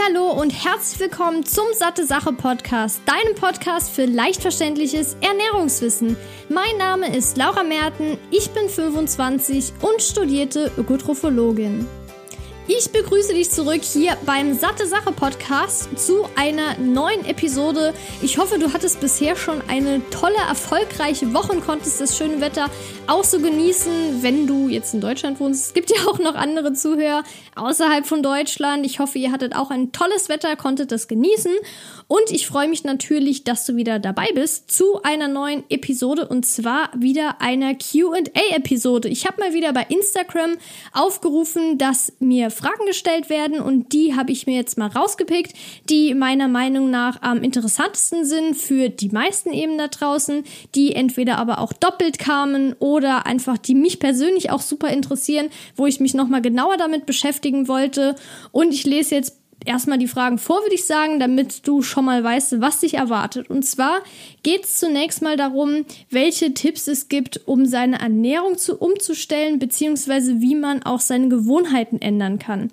Hallo und herzlich willkommen zum Satte Sache Podcast, deinem Podcast für leicht verständliches Ernährungswissen. Mein Name ist Laura Merten, ich bin 25 und studierte Ökotrophologin. Ich begrüße dich zurück hier beim Satte Sache Podcast zu einer neuen Episode. Ich hoffe, du hattest bisher schon eine tolle, erfolgreiche Woche und konntest das schöne Wetter auch so genießen, wenn du jetzt in Deutschland wohnst. Es gibt ja auch noch andere Zuhörer außerhalb von Deutschland. Ich hoffe, ihr hattet auch ein tolles Wetter, konntet das genießen. Und ich freue mich natürlich, dass du wieder dabei bist zu einer neuen Episode und zwar wieder einer QA-Episode. Ich habe mal wieder bei Instagram aufgerufen, dass mir Fragen gestellt werden und die habe ich mir jetzt mal rausgepickt, die meiner Meinung nach am interessantesten sind für die meisten eben da draußen, die entweder aber auch doppelt kamen oder einfach die mich persönlich auch super interessieren, wo ich mich nochmal genauer damit beschäftigen wollte. Und ich lese jetzt erstmal die Fragen vor, würde ich sagen, damit du schon mal weißt, was dich erwartet. Und zwar geht es zunächst mal darum, welche Tipps es gibt, um seine Ernährung zu umzustellen, beziehungsweise wie man auch seine Gewohnheiten ändern kann.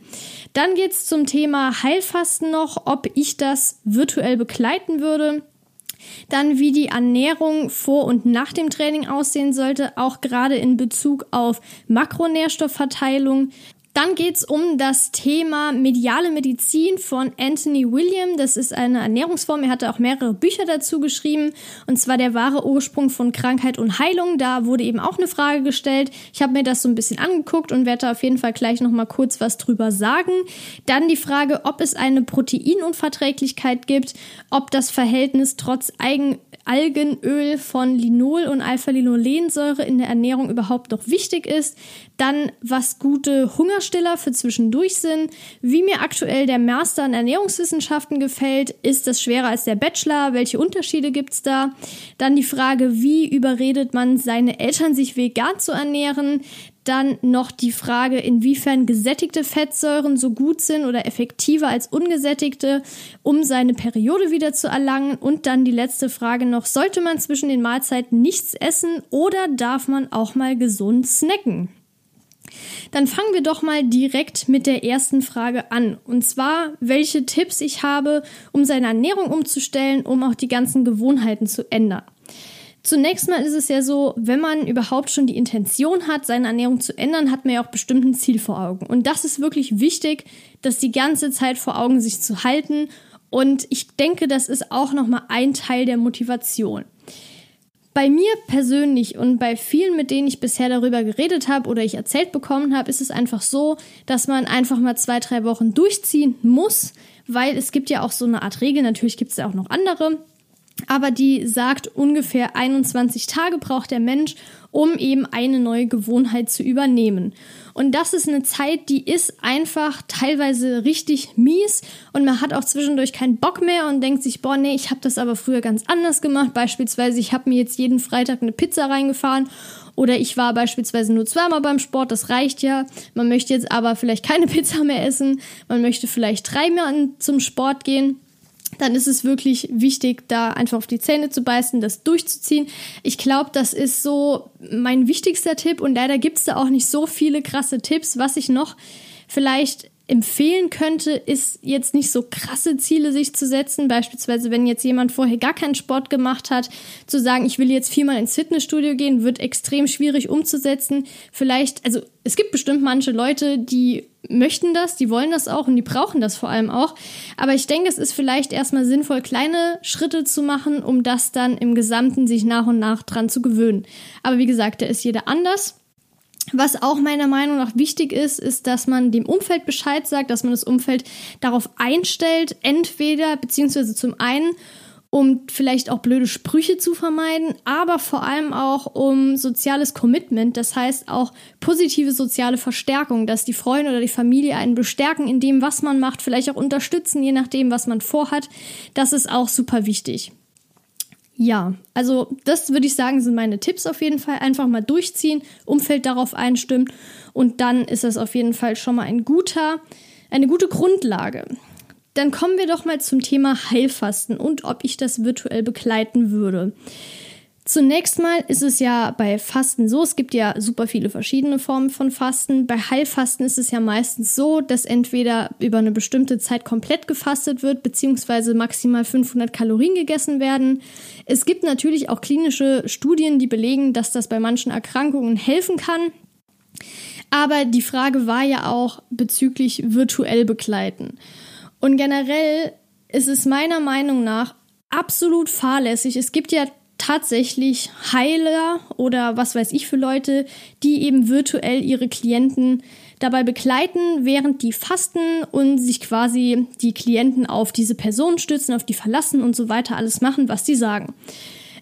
Dann geht es zum Thema Heilfasten noch, ob ich das virtuell begleiten würde. Dann, wie die Ernährung vor und nach dem Training aussehen sollte, auch gerade in Bezug auf Makronährstoffverteilung. Dann geht es um das Thema mediale Medizin von Anthony William. Das ist eine Ernährungsform. Er hatte auch mehrere Bücher dazu geschrieben. Und zwar der wahre Ursprung von Krankheit und Heilung. Da wurde eben auch eine Frage gestellt. Ich habe mir das so ein bisschen angeguckt und werde da auf jeden Fall gleich nochmal kurz was drüber sagen. Dann die Frage, ob es eine Proteinunverträglichkeit gibt, ob das Verhältnis trotz Eigen Algenöl von Linol und Alpha-Linolensäure in der Ernährung überhaupt noch wichtig ist. Dann, was gute Hungerstiller für zwischendurch sind. Wie mir aktuell der Master in Ernährungswissenschaften gefällt. Ist das schwerer als der Bachelor? Welche Unterschiede gibt es da? Dann die Frage, wie überredet man seine Eltern, sich vegan zu ernähren? Dann noch die Frage, inwiefern gesättigte Fettsäuren so gut sind oder effektiver als ungesättigte, um seine Periode wieder zu erlangen. Und dann die letzte Frage noch, sollte man zwischen den Mahlzeiten nichts essen oder darf man auch mal gesund snacken? Dann fangen wir doch mal direkt mit der ersten Frage an. Und zwar, welche Tipps ich habe, um seine Ernährung umzustellen, um auch die ganzen Gewohnheiten zu ändern. Zunächst mal ist es ja so, wenn man überhaupt schon die Intention hat, seine Ernährung zu ändern, hat man ja auch bestimmt ein Ziel vor Augen. Und das ist wirklich wichtig, das die ganze Zeit vor Augen sich zu halten. Und ich denke, das ist auch nochmal ein Teil der Motivation. Bei mir persönlich und bei vielen, mit denen ich bisher darüber geredet habe oder ich erzählt bekommen habe, ist es einfach so, dass man einfach mal zwei, drei Wochen durchziehen muss, weil es gibt ja auch so eine Art Regel, natürlich gibt es ja auch noch andere, aber die sagt, ungefähr 21 Tage braucht der Mensch, um eben eine neue Gewohnheit zu übernehmen. Und das ist eine Zeit, die ist einfach teilweise richtig mies und man hat auch zwischendurch keinen Bock mehr und denkt sich, boah, nee, ich habe das aber früher ganz anders gemacht. Beispielsweise, ich habe mir jetzt jeden Freitag eine Pizza reingefahren oder ich war beispielsweise nur zweimal beim Sport, das reicht ja. Man möchte jetzt aber vielleicht keine Pizza mehr essen, man möchte vielleicht dreimal zum Sport gehen dann ist es wirklich wichtig, da einfach auf die Zähne zu beißen, das durchzuziehen. Ich glaube, das ist so mein wichtigster Tipp und leider gibt es da auch nicht so viele krasse Tipps. Was ich noch vielleicht empfehlen könnte, ist jetzt nicht so krasse Ziele sich zu setzen. Beispielsweise, wenn jetzt jemand vorher gar keinen Sport gemacht hat, zu sagen, ich will jetzt viermal ins Fitnessstudio gehen, wird extrem schwierig umzusetzen. Vielleicht, also es gibt bestimmt manche Leute, die möchten das, die wollen das auch und die brauchen das vor allem auch. Aber ich denke, es ist vielleicht erstmal sinnvoll, kleine Schritte zu machen, um das dann im Gesamten sich nach und nach dran zu gewöhnen. Aber wie gesagt, da ist jeder anders. Was auch meiner Meinung nach wichtig ist, ist, dass man dem Umfeld Bescheid sagt, dass man das Umfeld darauf einstellt, entweder beziehungsweise zum einen, um vielleicht auch blöde Sprüche zu vermeiden, aber vor allem auch um soziales Commitment, das heißt auch positive soziale Verstärkung, dass die Freunde oder die Familie einen bestärken in dem, was man macht, vielleicht auch unterstützen, je nachdem, was man vorhat. Das ist auch super wichtig. Ja, also das würde ich sagen, sind meine Tipps auf jeden Fall. Einfach mal durchziehen, Umfeld darauf einstimmen und dann ist das auf jeden Fall schon mal ein guter, eine gute Grundlage. Dann kommen wir doch mal zum Thema Heilfasten und ob ich das virtuell begleiten würde. Zunächst mal ist es ja bei Fasten so, es gibt ja super viele verschiedene Formen von Fasten. Bei Heilfasten ist es ja meistens so, dass entweder über eine bestimmte Zeit komplett gefastet wird, beziehungsweise maximal 500 Kalorien gegessen werden. Es gibt natürlich auch klinische Studien, die belegen, dass das bei manchen Erkrankungen helfen kann. Aber die Frage war ja auch bezüglich virtuell begleiten. Und generell ist es meiner Meinung nach absolut fahrlässig. Es gibt ja tatsächlich Heiler oder was weiß ich für Leute, die eben virtuell ihre Klienten dabei begleiten, während die fasten und sich quasi die Klienten auf diese Person stützen, auf die verlassen und so weiter alles machen, was die sagen.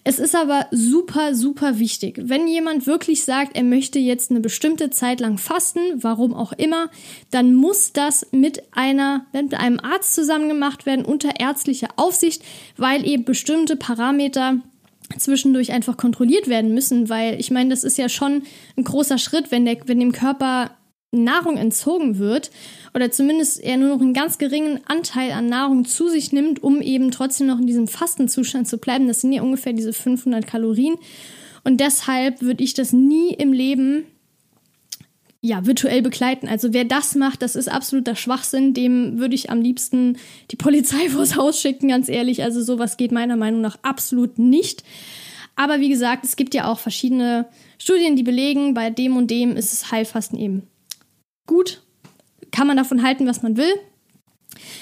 Es ist aber super, super wichtig. Wenn jemand wirklich sagt, er möchte jetzt eine bestimmte Zeit lang fasten, warum auch immer, dann muss das mit einer, mit einem Arzt zusammen gemacht werden unter ärztlicher Aufsicht, weil eben bestimmte Parameter zwischendurch einfach kontrolliert werden müssen, weil ich meine, das ist ja schon ein großer Schritt, wenn, der, wenn dem Körper Nahrung entzogen wird oder zumindest er nur noch einen ganz geringen Anteil an Nahrung zu sich nimmt, um eben trotzdem noch in diesem Fastenzustand zu bleiben. Das sind ja ungefähr diese 500 Kalorien. Und deshalb würde ich das nie im Leben ja, virtuell begleiten. Also wer das macht, das ist absoluter Schwachsinn. Dem würde ich am liebsten die Polizei vors Haus schicken, ganz ehrlich. Also sowas geht meiner Meinung nach absolut nicht. Aber wie gesagt, es gibt ja auch verschiedene Studien, die belegen, bei dem und dem ist es Heilfasten eben gut. Kann man davon halten, was man will.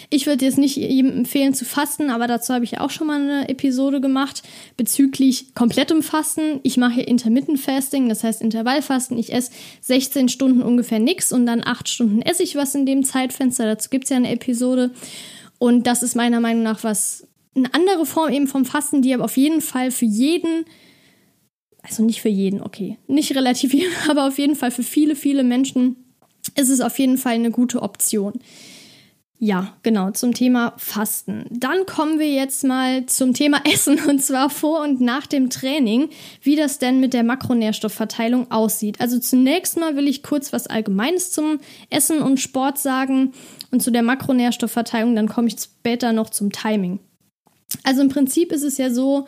Ich würde jetzt nicht jedem empfehlen zu fasten, aber dazu habe ich auch schon mal eine Episode gemacht bezüglich komplettem Fasten. Ich mache hier Intermittent Fasting, das heißt Intervallfasten. Ich esse 16 Stunden ungefähr nichts und dann 8 Stunden esse ich was in dem Zeitfenster. Dazu gibt es ja eine Episode. Und das ist meiner Meinung nach was, eine andere Form eben vom Fasten, die aber auf jeden Fall für jeden, also nicht für jeden, okay, nicht relativ aber auf jeden Fall für viele, viele Menschen ist es auf jeden Fall eine gute Option. Ja, genau, zum Thema Fasten. Dann kommen wir jetzt mal zum Thema Essen und zwar vor und nach dem Training, wie das denn mit der Makronährstoffverteilung aussieht. Also zunächst mal will ich kurz was Allgemeines zum Essen und Sport sagen und zu der Makronährstoffverteilung, dann komme ich später noch zum Timing. Also im Prinzip ist es ja so,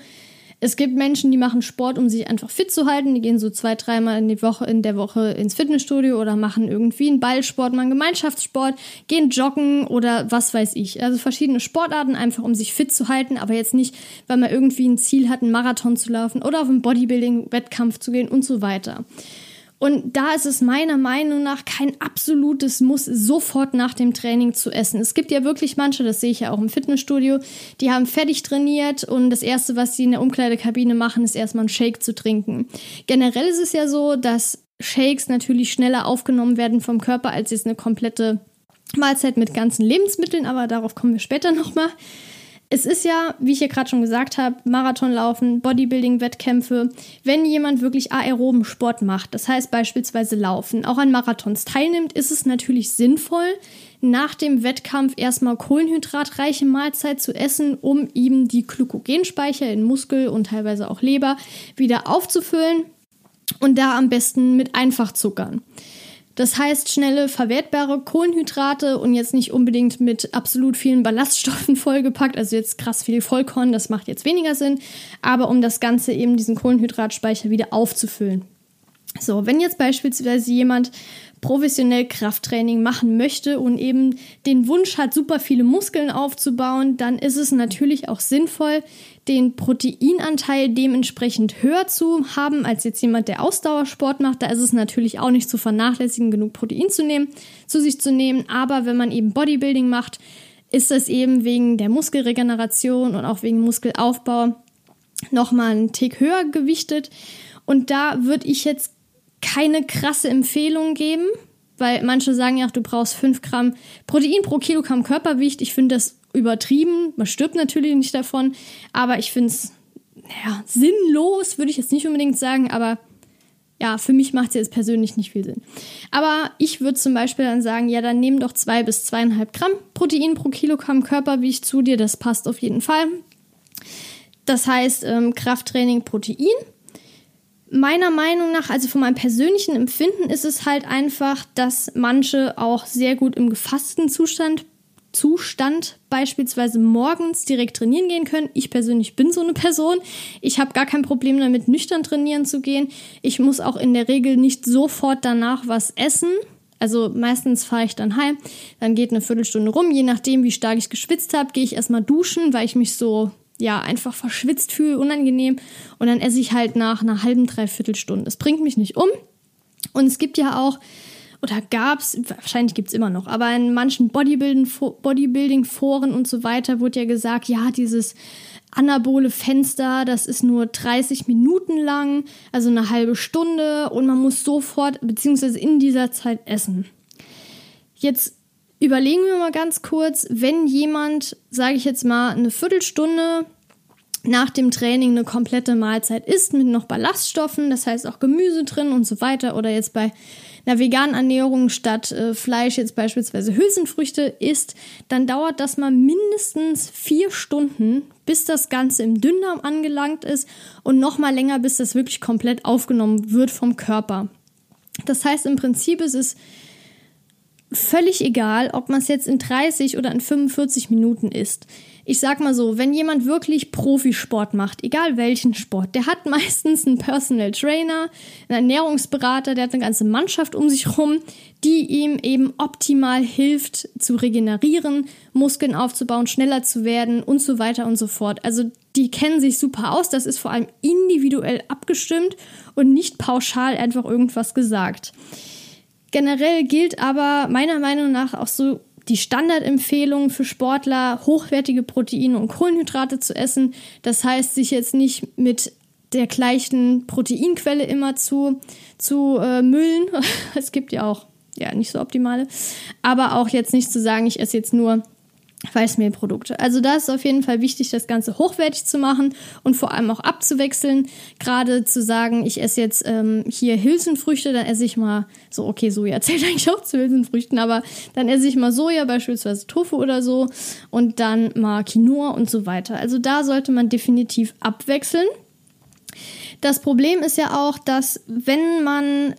es gibt Menschen, die machen Sport, um sich einfach fit zu halten. Die gehen so zwei, dreimal in, die Woche, in der Woche ins Fitnessstudio oder machen irgendwie einen Ballsport, mal einen Gemeinschaftssport, gehen joggen oder was weiß ich. Also verschiedene Sportarten einfach, um sich fit zu halten, aber jetzt nicht, weil man irgendwie ein Ziel hat, einen Marathon zu laufen oder auf einen Bodybuilding-Wettkampf zu gehen und so weiter. Und da ist es meiner Meinung nach kein absolutes Muss, sofort nach dem Training zu essen. Es gibt ja wirklich manche, das sehe ich ja auch im Fitnessstudio, die haben fertig trainiert und das Erste, was sie in der Umkleidekabine machen, ist erstmal einen Shake zu trinken. Generell ist es ja so, dass Shakes natürlich schneller aufgenommen werden vom Körper als jetzt eine komplette Mahlzeit mit ganzen Lebensmitteln, aber darauf kommen wir später nochmal. Es ist ja, wie ich ja gerade schon gesagt habe, Marathonlaufen, Bodybuilding-Wettkämpfe. Wenn jemand wirklich aeroben Sport macht, das heißt beispielsweise Laufen, auch an Marathons teilnimmt, ist es natürlich sinnvoll, nach dem Wettkampf erstmal kohlenhydratreiche Mahlzeit zu essen, um eben die Glykogenspeicher in Muskel und teilweise auch Leber wieder aufzufüllen und da am besten mit Einfachzuckern. Das heißt, schnelle, verwertbare Kohlenhydrate und jetzt nicht unbedingt mit absolut vielen Ballaststoffen vollgepackt, also jetzt krass viel Vollkorn, das macht jetzt weniger Sinn, aber um das Ganze eben diesen Kohlenhydratspeicher wieder aufzufüllen. So, wenn jetzt beispielsweise jemand professionell Krafttraining machen möchte und eben den Wunsch hat, super viele Muskeln aufzubauen, dann ist es natürlich auch sinnvoll, den Proteinanteil dementsprechend höher zu haben als jetzt jemand, der Ausdauersport macht. Da ist es natürlich auch nicht zu vernachlässigen, genug Protein zu nehmen, zu sich zu nehmen. Aber wenn man eben Bodybuilding macht, ist das eben wegen der Muskelregeneration und auch wegen Muskelaufbau nochmal einen Tick höher gewichtet. Und da würde ich jetzt keine krasse Empfehlung geben, weil manche sagen ja, du brauchst 5 Gramm Protein pro Kilogramm Körpergewicht. Ich finde das übertrieben. Man stirbt natürlich nicht davon, aber ich finde es naja, sinnlos, würde ich jetzt nicht unbedingt sagen, aber ja, für mich macht es jetzt persönlich nicht viel Sinn. Aber ich würde zum Beispiel dann sagen, ja, dann nehm doch zwei bis zweieinhalb Gramm Protein pro Kilogramm Körpergewicht zu dir, das passt auf jeden Fall. Das heißt, ähm, Krafttraining, Protein meiner Meinung nach, also von meinem persönlichen Empfinden, ist es halt einfach, dass manche auch sehr gut im gefassten Zustand Zustand beispielsweise morgens direkt trainieren gehen können. Ich persönlich bin so eine Person. Ich habe gar kein Problem damit, nüchtern trainieren zu gehen. Ich muss auch in der Regel nicht sofort danach was essen. Also meistens fahre ich dann heim, dann geht eine Viertelstunde rum, je nachdem, wie stark ich geschwitzt habe, gehe ich erstmal duschen, weil ich mich so ja einfach verschwitzt fühle, unangenehm und dann esse ich halt nach einer halben Dreiviertelstunde. Das bringt mich nicht um. Und es gibt ja auch oder gab es, wahrscheinlich gibt es immer noch, aber in manchen Bodybuilding-Foren und so weiter wurde ja gesagt, ja, dieses anabole Fenster, das ist nur 30 Minuten lang, also eine halbe Stunde und man muss sofort beziehungsweise in dieser Zeit essen. Jetzt überlegen wir mal ganz kurz, wenn jemand, sage ich jetzt mal, eine Viertelstunde nach dem Training eine komplette Mahlzeit isst mit noch Ballaststoffen, das heißt auch Gemüse drin und so weiter oder jetzt bei einer veganen Ernährung statt äh, Fleisch jetzt beispielsweise Hülsenfrüchte isst, dann dauert das mal mindestens vier Stunden, bis das Ganze im Dünndarm angelangt ist und noch mal länger, bis das wirklich komplett aufgenommen wird vom Körper. Das heißt, im Prinzip ist es völlig egal, ob man es jetzt in 30 oder in 45 Minuten isst. Ich sag mal so, wenn jemand wirklich Profisport macht, egal welchen Sport, der hat meistens einen Personal Trainer, einen Ernährungsberater, der hat eine ganze Mannschaft um sich rum, die ihm eben optimal hilft zu regenerieren, Muskeln aufzubauen, schneller zu werden und so weiter und so fort. Also die kennen sich super aus, das ist vor allem individuell abgestimmt und nicht pauschal einfach irgendwas gesagt. Generell gilt aber meiner Meinung nach auch so die Standardempfehlung für Sportler, hochwertige Proteine und Kohlenhydrate zu essen. Das heißt, sich jetzt nicht mit der gleichen Proteinquelle immer zu, zu äh, müllen. es gibt ja auch ja nicht so optimale. Aber auch jetzt nicht zu sagen, ich esse jetzt nur Weißmehlprodukte. Also da ist auf jeden Fall wichtig, das Ganze hochwertig zu machen und vor allem auch abzuwechseln. Gerade zu sagen, ich esse jetzt ähm, hier Hülsenfrüchte, dann esse ich mal so, okay, Soja zählt eigentlich auch zu Hülsenfrüchten, aber dann esse ich mal Soja, beispielsweise Tofu oder so und dann mal Quinoa und so weiter. Also da sollte man definitiv abwechseln. Das Problem ist ja auch, dass wenn man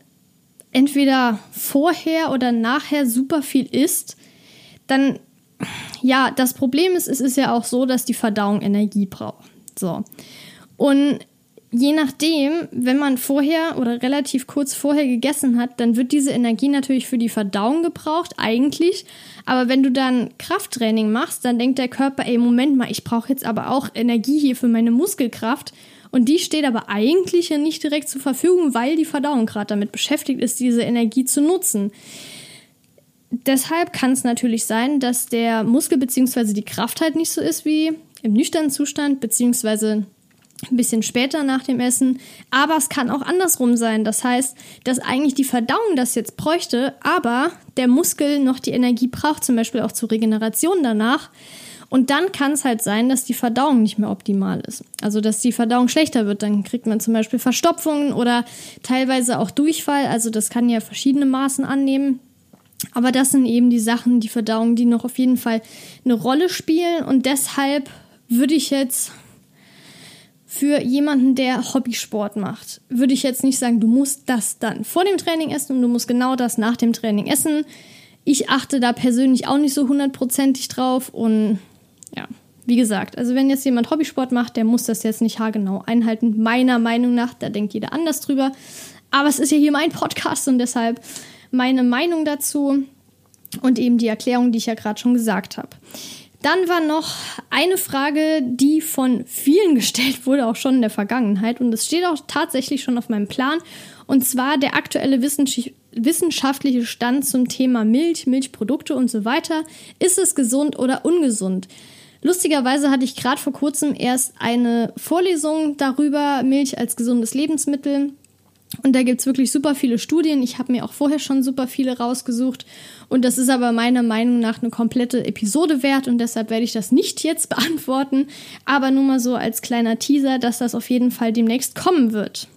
entweder vorher oder nachher super viel isst, dann ja, das Problem ist, es ist ja auch so, dass die Verdauung Energie braucht. So. Und je nachdem, wenn man vorher oder relativ kurz vorher gegessen hat, dann wird diese Energie natürlich für die Verdauung gebraucht, eigentlich. Aber wenn du dann Krafttraining machst, dann denkt der Körper, ey, Moment mal, ich brauche jetzt aber auch Energie hier für meine Muskelkraft. Und die steht aber eigentlich ja nicht direkt zur Verfügung, weil die Verdauung gerade damit beschäftigt ist, diese Energie zu nutzen deshalb kann es natürlich sein, dass der Muskel bzw. die Kraft halt nicht so ist wie im nüchternen Zustand bzw. ein bisschen später nach dem Essen. Aber es kann auch andersrum sein. Das heißt, dass eigentlich die Verdauung das jetzt bräuchte, aber der Muskel noch die Energie braucht, zum Beispiel auch zur Regeneration danach. Und dann kann es halt sein, dass die Verdauung nicht mehr optimal ist. Also, dass die Verdauung schlechter wird. Dann kriegt man zum Beispiel Verstopfungen oder teilweise auch Durchfall. Also, das kann ja verschiedene Maßen annehmen. Aber das sind eben die Sachen, die Verdauung, die noch auf jeden Fall eine Rolle spielen. Und deshalb würde ich jetzt für jemanden, der Hobbysport macht, würde ich jetzt nicht sagen, du musst das dann vor dem Training essen und du musst genau das nach dem Training essen. Ich achte da persönlich auch nicht so hundertprozentig drauf und ja, wie gesagt, also wenn jetzt jemand Hobbysport macht, der muss das jetzt nicht haargenau einhalten. Meiner Meinung nach, da denkt jeder anders drüber. Aber es ist ja hier mein Podcast und deshalb meine Meinung dazu und eben die Erklärung, die ich ja gerade schon gesagt habe. Dann war noch eine Frage, die von vielen gestellt wurde, auch schon in der Vergangenheit. Und es steht auch tatsächlich schon auf meinem Plan. Und zwar der aktuelle wissenschaftliche Stand zum Thema Milch, Milchprodukte und so weiter. Ist es gesund oder ungesund? Lustigerweise hatte ich gerade vor kurzem erst eine Vorlesung darüber, Milch als gesundes Lebensmittel. Und da gibt es wirklich super viele Studien. Ich habe mir auch vorher schon super viele rausgesucht. Und das ist aber meiner Meinung nach eine komplette Episode wert. Und deshalb werde ich das nicht jetzt beantworten. Aber nur mal so als kleiner Teaser, dass das auf jeden Fall demnächst kommen wird.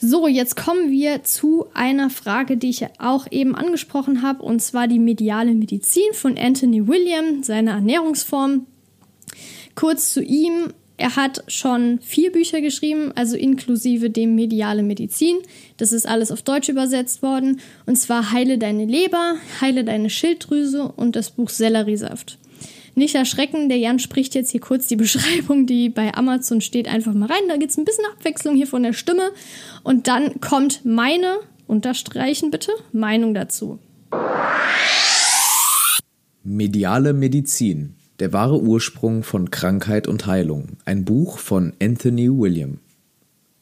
So, jetzt kommen wir zu einer Frage, die ich auch eben angesprochen habe. Und zwar die mediale Medizin von Anthony William, seine Ernährungsform. Kurz zu ihm Er hat schon vier Bücher geschrieben, also inklusive dem Mediale Medizin. Das ist alles auf Deutsch übersetzt worden. Und zwar Heile deine Leber, Heile deine Schilddrüse und das Buch Selleriesaft. Nicht erschrecken, der Jan spricht jetzt hier kurz die Beschreibung, die bei Amazon steht, einfach mal rein. Da gibt es ein bisschen Abwechslung hier von der Stimme. Und dann kommt meine, unterstreichen bitte, Meinung dazu. Mediale Medizin. Der wahre Ursprung von Krankheit und Heilung. Ein Buch von Anthony William.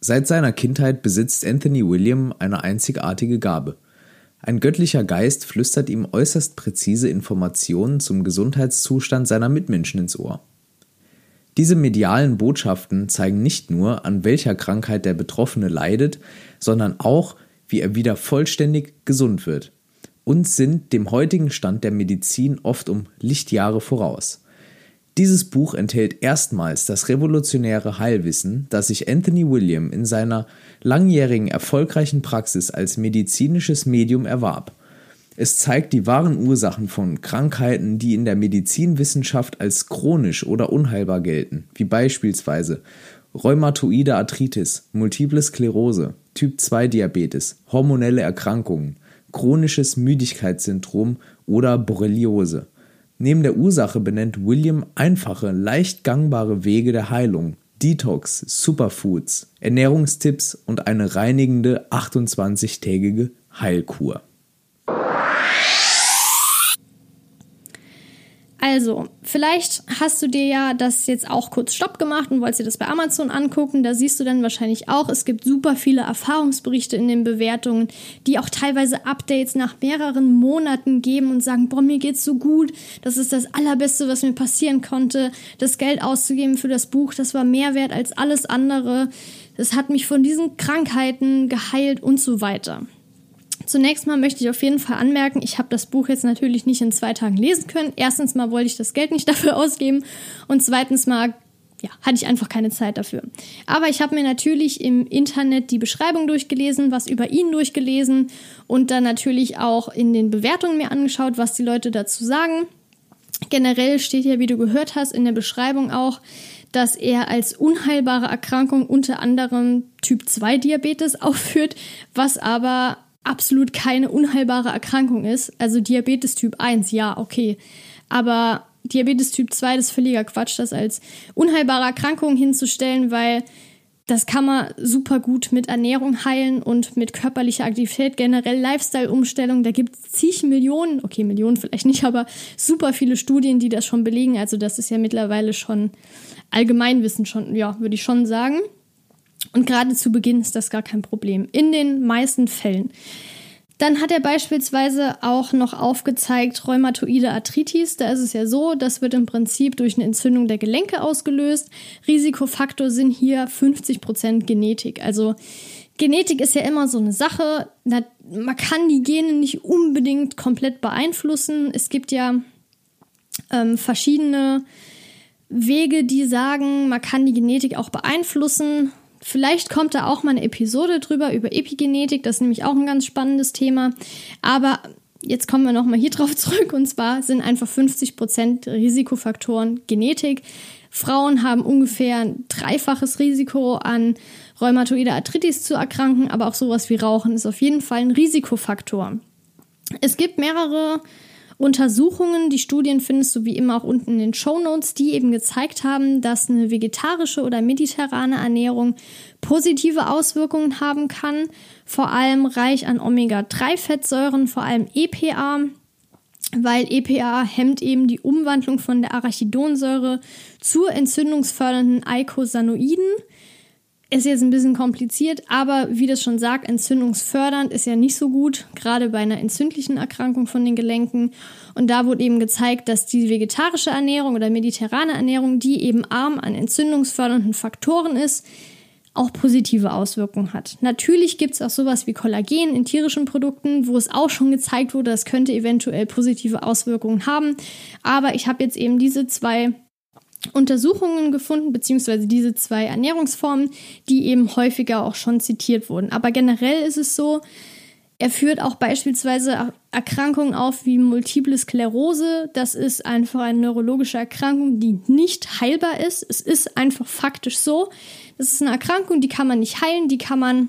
Seit seiner Kindheit besitzt Anthony William eine einzigartige Gabe. Ein göttlicher Geist flüstert ihm äußerst präzise Informationen zum Gesundheitszustand seiner Mitmenschen ins Ohr. Diese medialen Botschaften zeigen nicht nur, an welcher Krankheit der Betroffene leidet, sondern auch, wie er wieder vollständig gesund wird und sind dem heutigen Stand der Medizin oft um Lichtjahre voraus. Dieses Buch enthält erstmals das revolutionäre Heilwissen, das sich Anthony William in seiner langjährigen erfolgreichen Praxis als medizinisches Medium erwarb. Es zeigt die wahren Ursachen von Krankheiten, die in der Medizinwissenschaft als chronisch oder unheilbar gelten, wie beispielsweise Rheumatoide Arthritis, Multiple Sklerose, Typ 2 Diabetes, hormonelle Erkrankungen, chronisches Müdigkeitssyndrom oder Borreliose. Neben der Ursache benennt William einfache, leicht gangbare Wege der Heilung, Detox, Superfoods, Ernährungstipps und eine reinigende 28-tägige Heilkur. Also, vielleicht hast du dir ja das jetzt auch kurz Stopp gemacht und wolltest dir das bei Amazon angucken. Da siehst du dann wahrscheinlich auch, es gibt super viele Erfahrungsberichte in den Bewertungen, die auch teilweise Updates nach mehreren Monaten geben und sagen, boah, mir geht's so gut. Das ist das Allerbeste, was mir passieren konnte. Das Geld auszugeben für das Buch, das war mehr wert als alles andere. Das hat mich von diesen Krankheiten geheilt und so weiter. Zunächst mal möchte ich auf jeden Fall anmerken, ich habe das Buch jetzt natürlich nicht in zwei Tagen lesen können. Erstens mal wollte ich das Geld nicht dafür ausgeben und zweitens mal ja, hatte ich einfach keine Zeit dafür. Aber ich habe mir natürlich im Internet die Beschreibung durchgelesen, was über ihn durchgelesen und dann natürlich auch in den Bewertungen mir angeschaut, was die Leute dazu sagen. Generell steht ja, wie du gehört hast, in der Beschreibung auch, dass er als unheilbare Erkrankung unter anderem Typ 2 Diabetes aufführt, was aber absolut keine unheilbare Erkrankung ist. Also Diabetes Typ 1, ja, okay. Aber Diabetes Typ 2, das ist völliger Quatsch, das als unheilbare Erkrankung hinzustellen, weil das kann man super gut mit Ernährung heilen und mit körperlicher Aktivität, generell Lifestyle-Umstellung. Da gibt es zig Millionen, okay, Millionen vielleicht nicht, aber super viele Studien, die das schon belegen. Also das ist ja mittlerweile schon Allgemeinwissen schon, ja, würde ich schon sagen. Und gerade zu Beginn ist das gar kein Problem. In den meisten Fällen. Dann hat er beispielsweise auch noch aufgezeigt Rheumatoide Arthritis. Da ist es ja so, das wird im Prinzip durch eine Entzündung der Gelenke ausgelöst. Risikofaktor sind hier 50% Genetik. Also Genetik ist ja immer so eine Sache. Man kann die Gene nicht unbedingt komplett beeinflussen. Es gibt ja ähm, verschiedene Wege, die sagen, man kann die Genetik auch beeinflussen. Vielleicht kommt da auch mal eine Episode drüber über Epigenetik, das ist nämlich auch ein ganz spannendes Thema. Aber jetzt kommen wir nochmal hier drauf zurück und zwar sind einfach 50% Risikofaktoren Genetik. Frauen haben ungefähr ein dreifaches Risiko an Rheumatoide Arthritis zu erkranken, aber auch sowas wie Rauchen ist auf jeden Fall ein Risikofaktor. Es gibt mehrere Untersuchungen, die Studien findest du wie immer auch unten in den Show Notes, die eben gezeigt haben, dass eine vegetarische oder mediterrane Ernährung positive Auswirkungen haben kann, vor allem reich an Omega-3-Fettsäuren, vor allem EPA, weil EPA hemmt eben die Umwandlung von der Arachidonsäure zu entzündungsfördernden Eicosanoiden ist jetzt ein bisschen kompliziert, aber wie das schon sagt, entzündungsfördernd ist ja nicht so gut, gerade bei einer entzündlichen Erkrankung von den Gelenken. Und da wurde eben gezeigt, dass die vegetarische Ernährung oder mediterrane Ernährung, die eben arm an entzündungsfördernden Faktoren ist, auch positive Auswirkungen hat. Natürlich gibt es auch sowas wie Kollagen in tierischen Produkten, wo es auch schon gezeigt wurde, das könnte eventuell positive Auswirkungen haben. Aber ich habe jetzt eben diese zwei Untersuchungen gefunden, beziehungsweise diese zwei Ernährungsformen, die eben häufiger auch schon zitiert wurden. Aber generell ist es so, Er führt auch beispielsweise Erkrankungen auf wie Multiple Sklerose. Das ist einfach eine neurologische Erkrankung, die nicht heilbar ist. Es ist einfach faktisch so. Das ist eine Erkrankung, die kann man nicht heilen, die kann man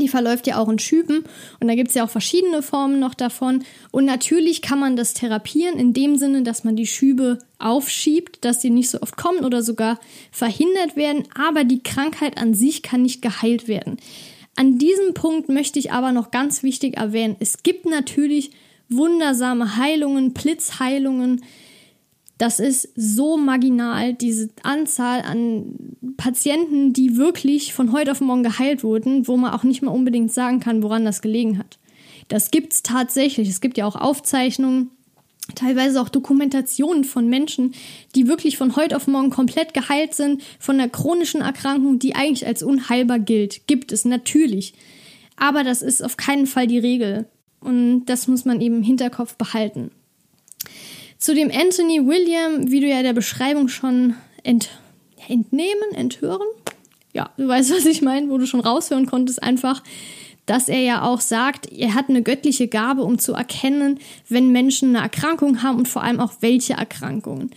die verläuft ja auch in Schüben und da gibt es ja auch verschiedene Formen noch davon. Und natürlich kann man das therapieren in dem Sinne, dass man die Schübe aufschiebt, dass sie nicht so oft kommen oder sogar verhindert werden. Aber die Krankheit an sich kann nicht geheilt werden. An diesem Punkt möchte ich aber noch ganz wichtig erwähnen, es gibt natürlich wundersame Heilungen, Blitzheilungen, das ist so marginal, diese Anzahl an Patienten, die wirklich von heute auf morgen geheilt wurden, wo man auch nicht mal unbedingt sagen kann, woran das gelegen hat. Das gibt es tatsächlich. Es gibt ja auch Aufzeichnungen, teilweise auch Dokumentationen von Menschen, die wirklich von heute auf morgen komplett geheilt sind von einer chronischen Erkrankung, die eigentlich als unheilbar gilt. Gibt es natürlich. Aber das ist auf keinen Fall die Regel. Und das muss man eben im Hinterkopf behalten. Zu dem Anthony William, wie du ja der Beschreibung schon ent, entnehmen, enthören, ja, du weißt, was ich meine, wo du schon raushören konntest, einfach, dass er ja auch sagt, er hat eine göttliche Gabe, um zu erkennen, wenn Menschen eine Erkrankung haben und vor allem auch welche Erkrankungen.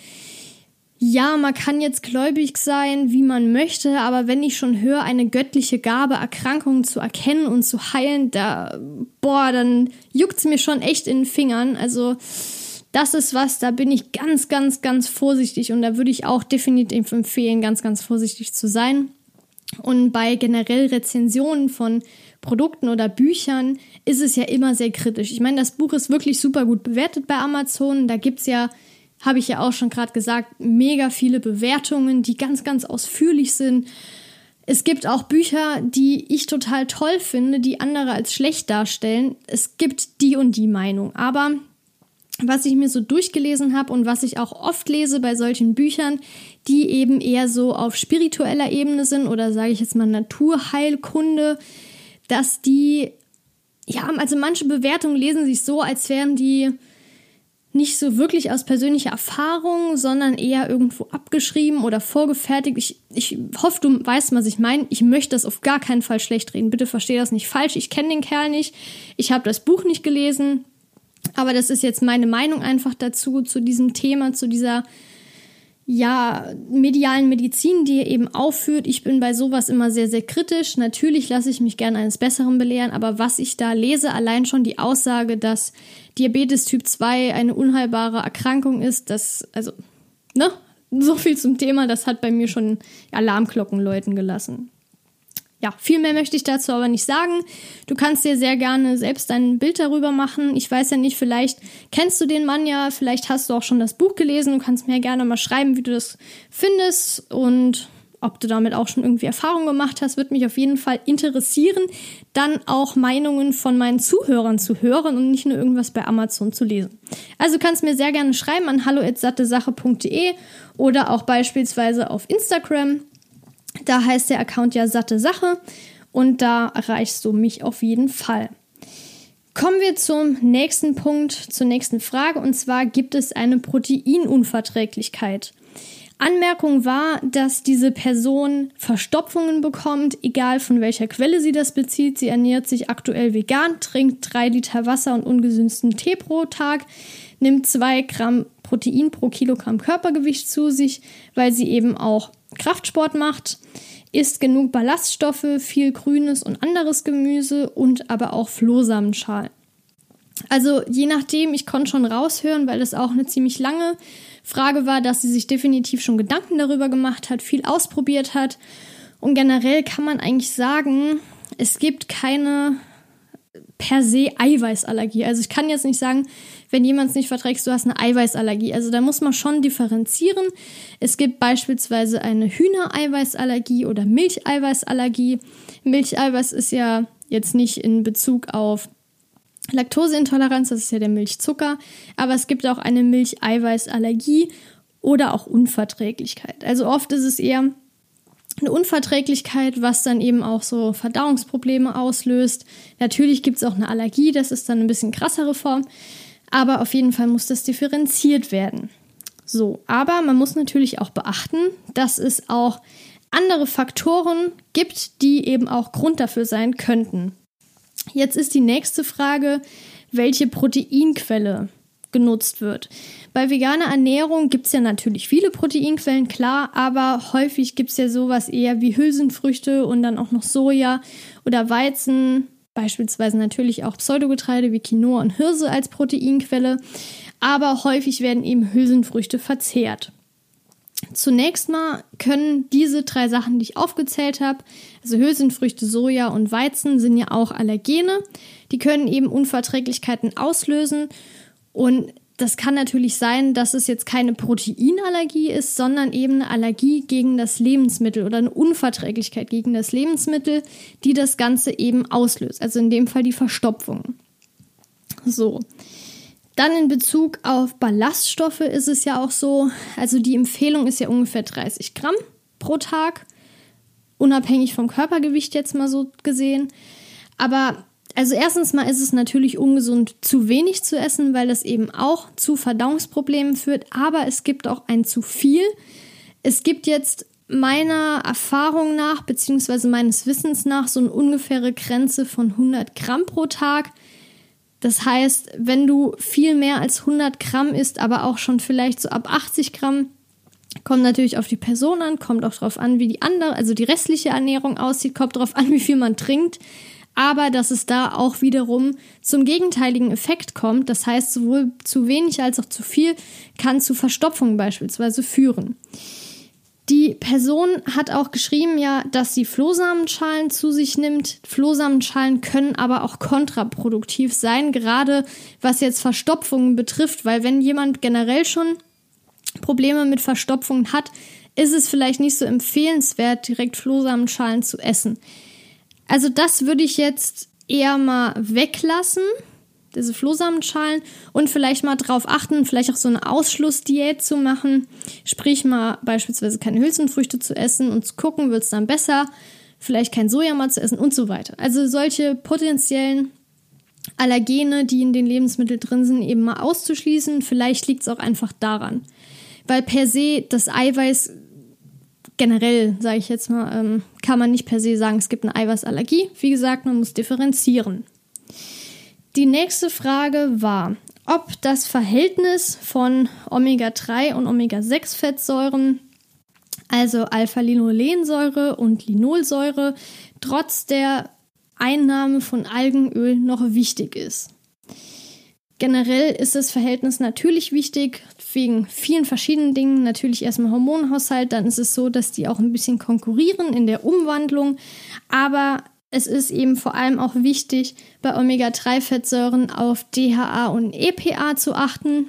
Ja, man kann jetzt gläubig sein, wie man möchte, aber wenn ich schon höre, eine göttliche Gabe, Erkrankungen zu erkennen und zu heilen, da, boah, dann juckt es mir schon echt in den Fingern. Also, das ist was, da bin ich ganz, ganz, ganz vorsichtig und da würde ich auch definitiv empfehlen, ganz, ganz vorsichtig zu sein. Und bei generell Rezensionen von Produkten oder Büchern ist es ja immer sehr kritisch. Ich meine, das Buch ist wirklich super gut bewertet bei Amazon. Da gibt es ja, habe ich ja auch schon gerade gesagt, mega viele Bewertungen, die ganz, ganz ausführlich sind. Es gibt auch Bücher, die ich total toll finde, die andere als schlecht darstellen. Es gibt die und die Meinung. Aber was ich mir so durchgelesen habe und was ich auch oft lese bei solchen Büchern, die eben eher so auf spiritueller Ebene sind oder sage ich jetzt mal Naturheilkunde, dass die, ja, also manche Bewertungen lesen sich so, als wären die nicht so wirklich aus persönlicher Erfahrung, sondern eher irgendwo abgeschrieben oder vorgefertigt. Ich, ich hoffe, du weißt, was ich meine. Ich möchte das auf gar keinen Fall schlecht reden. Bitte verstehe das nicht falsch. Ich kenne den Kerl nicht. Ich habe das Buch nicht gelesen. Aber das ist jetzt meine Meinung einfach dazu, zu diesem Thema, zu dieser ja, medialen Medizin, die er eben aufführt. Ich bin bei sowas immer sehr, sehr kritisch. Natürlich lasse ich mich gerne eines Besseren belehren, aber was ich da lese, allein schon die Aussage, dass Diabetes Typ 2 eine unheilbare Erkrankung ist, das, also, ne? So viel zum Thema, das hat bei mir schon Alarmglocken läuten gelassen ja, viel mehr möchte ich dazu aber nicht sagen. Du kannst dir sehr gerne selbst ein Bild darüber machen. Ich weiß ja nicht, vielleicht kennst du den Mann ja, vielleicht hast du auch schon das Buch gelesen. Du kannst mir gerne mal schreiben, wie du das findest und ob du damit auch schon irgendwie Erfahrung gemacht hast, wird mich auf jeden Fall interessieren, dann auch Meinungen von meinen Zuhörern zu hören und nicht nur irgendwas bei Amazon zu lesen. Also kannst mir sehr gerne schreiben an hallo@sattesache.de oder auch beispielsweise auf Instagram. Da heißt der Account ja satte Sache und da erreichst du mich auf jeden Fall. Kommen wir zum nächsten Punkt, zur nächsten Frage und zwar gibt es eine Proteinunverträglichkeit. Anmerkung war, dass diese Person Verstopfungen bekommt, egal von welcher Quelle sie das bezieht. Sie ernährt sich aktuell vegan, trinkt drei Liter Wasser und ungesündeten Tee pro Tag, nimmt zwei Gramm Protein pro Kilogramm Körpergewicht zu sich, weil sie eben auch Kraftsport macht, isst genug Ballaststoffe, viel grünes und anderes Gemüse und aber auch Flohsamenschalen. Also je nachdem, ich konnte schon raushören, weil das auch eine ziemlich lange Frage war, dass sie sich definitiv schon Gedanken darüber gemacht hat, viel ausprobiert hat. Und generell kann man eigentlich sagen, es gibt keine per se Eiweißallergie. Also ich kann jetzt nicht sagen, wenn jemand es nicht verträgt, du hast eine Eiweißallergie. Also da muss man schon differenzieren. Es gibt beispielsweise eine Hühnereiweißallergie oder Milcheiweißallergie. Milcheiweiß ist ja jetzt nicht in Bezug auf Laktoseintoleranz, das ist ja der Milchzucker, aber es gibt auch eine Milcheiweißallergie oder auch Unverträglichkeit. Also oft ist es eher eine Unverträglichkeit, was dann eben auch so Verdauungsprobleme auslöst. Natürlich gibt es auch eine Allergie, das ist dann ein bisschen krassere Form, aber auf jeden Fall muss das differenziert werden. So, aber man muss natürlich auch beachten, dass es auch andere Faktoren gibt, die eben auch Grund dafür sein könnten. Jetzt ist die nächste Frage, welche Proteinquelle genutzt wird. Bei veganer Ernährung gibt es ja natürlich viele Proteinquellen, klar, aber häufig gibt es ja sowas eher wie Hülsenfrüchte und dann auch noch Soja oder Weizen, beispielsweise natürlich auch Pseudogetreide wie Quinoa und Hirse als Proteinquelle, aber häufig werden eben Hülsenfrüchte verzehrt. Zunächst mal können diese drei Sachen, die ich aufgezählt habe, also Hülsenfrüchte, Soja und Weizen, sind ja auch Allergene. Die können eben Unverträglichkeiten auslösen und das kann natürlich sein, dass es jetzt keine Proteinallergie ist, sondern eben eine Allergie gegen das Lebensmittel oder eine Unverträglichkeit gegen das Lebensmittel, die das Ganze eben auslöst. Also in dem Fall die Verstopfung. So. Dann in Bezug auf Ballaststoffe ist es ja auch so, also die Empfehlung ist ja ungefähr 30 Gramm pro Tag, unabhängig vom Körpergewicht jetzt mal so gesehen. Aber also erstens mal ist es natürlich ungesund, zu wenig zu essen, weil das eben auch zu Verdauungsproblemen führt, aber es gibt auch ein zu viel. Es gibt jetzt meiner Erfahrung nach, beziehungsweise meines Wissens nach, so eine ungefähre Grenze von 100 Gramm pro Tag. Das heißt, wenn du viel mehr als 100 Gramm isst, aber auch schon vielleicht so ab 80 Gramm, kommt natürlich auf die Person an, kommt auch darauf an, wie die andere, also die restliche Ernährung aussieht, kommt darauf an, wie viel man trinkt aber dass es da auch wiederum zum gegenteiligen Effekt kommt. Das heißt, sowohl zu wenig als auch zu viel kann zu Verstopfung beispielsweise führen. Die Person hat auch geschrieben, ja, dass sie Flohsamenschalen zu sich nimmt. Flohsamenschalen können aber auch kontraproduktiv sein, gerade was jetzt Verstopfungen betrifft, weil wenn jemand generell schon Probleme mit Verstopfungen hat, ist es vielleicht nicht so empfehlenswert, direkt Flohsamenschalen zu essen. Also das würde ich jetzt eher mal weglassen, diese Flohsamenschalen, und vielleicht mal drauf achten, vielleicht auch so eine Ausschlussdiät zu machen. Sprich mal beispielsweise keine Hülsenfrüchte zu essen und zu gucken, wird es dann besser, vielleicht kein Soja mal zu essen und so weiter. Also solche potenziellen Allergene, die in den Lebensmitteln drin sind, eben mal auszuschließen. Vielleicht liegt es auch einfach daran. Weil per se das Eiweiß generell, sage ich jetzt mal, ähm, kann man nicht per se sagen, es gibt eine Eiweißallergie. Wie gesagt, man muss differenzieren. Die nächste Frage war, ob das Verhältnis von Omega-3 und Omega-6-Fettsäuren, also Alpha-Linolensäure und Linolsäure, trotz der Einnahme von Algenöl noch wichtig ist. Generell ist das Verhältnis natürlich wichtig, wegen vielen verschiedenen Dingen. Natürlich erstmal Hormonhaushalt, dann ist es so, dass die auch ein bisschen konkurrieren in der Umwandlung. Aber es ist eben vor allem auch wichtig, bei Omega-3-Fettsäuren auf DHA und EPA zu achten.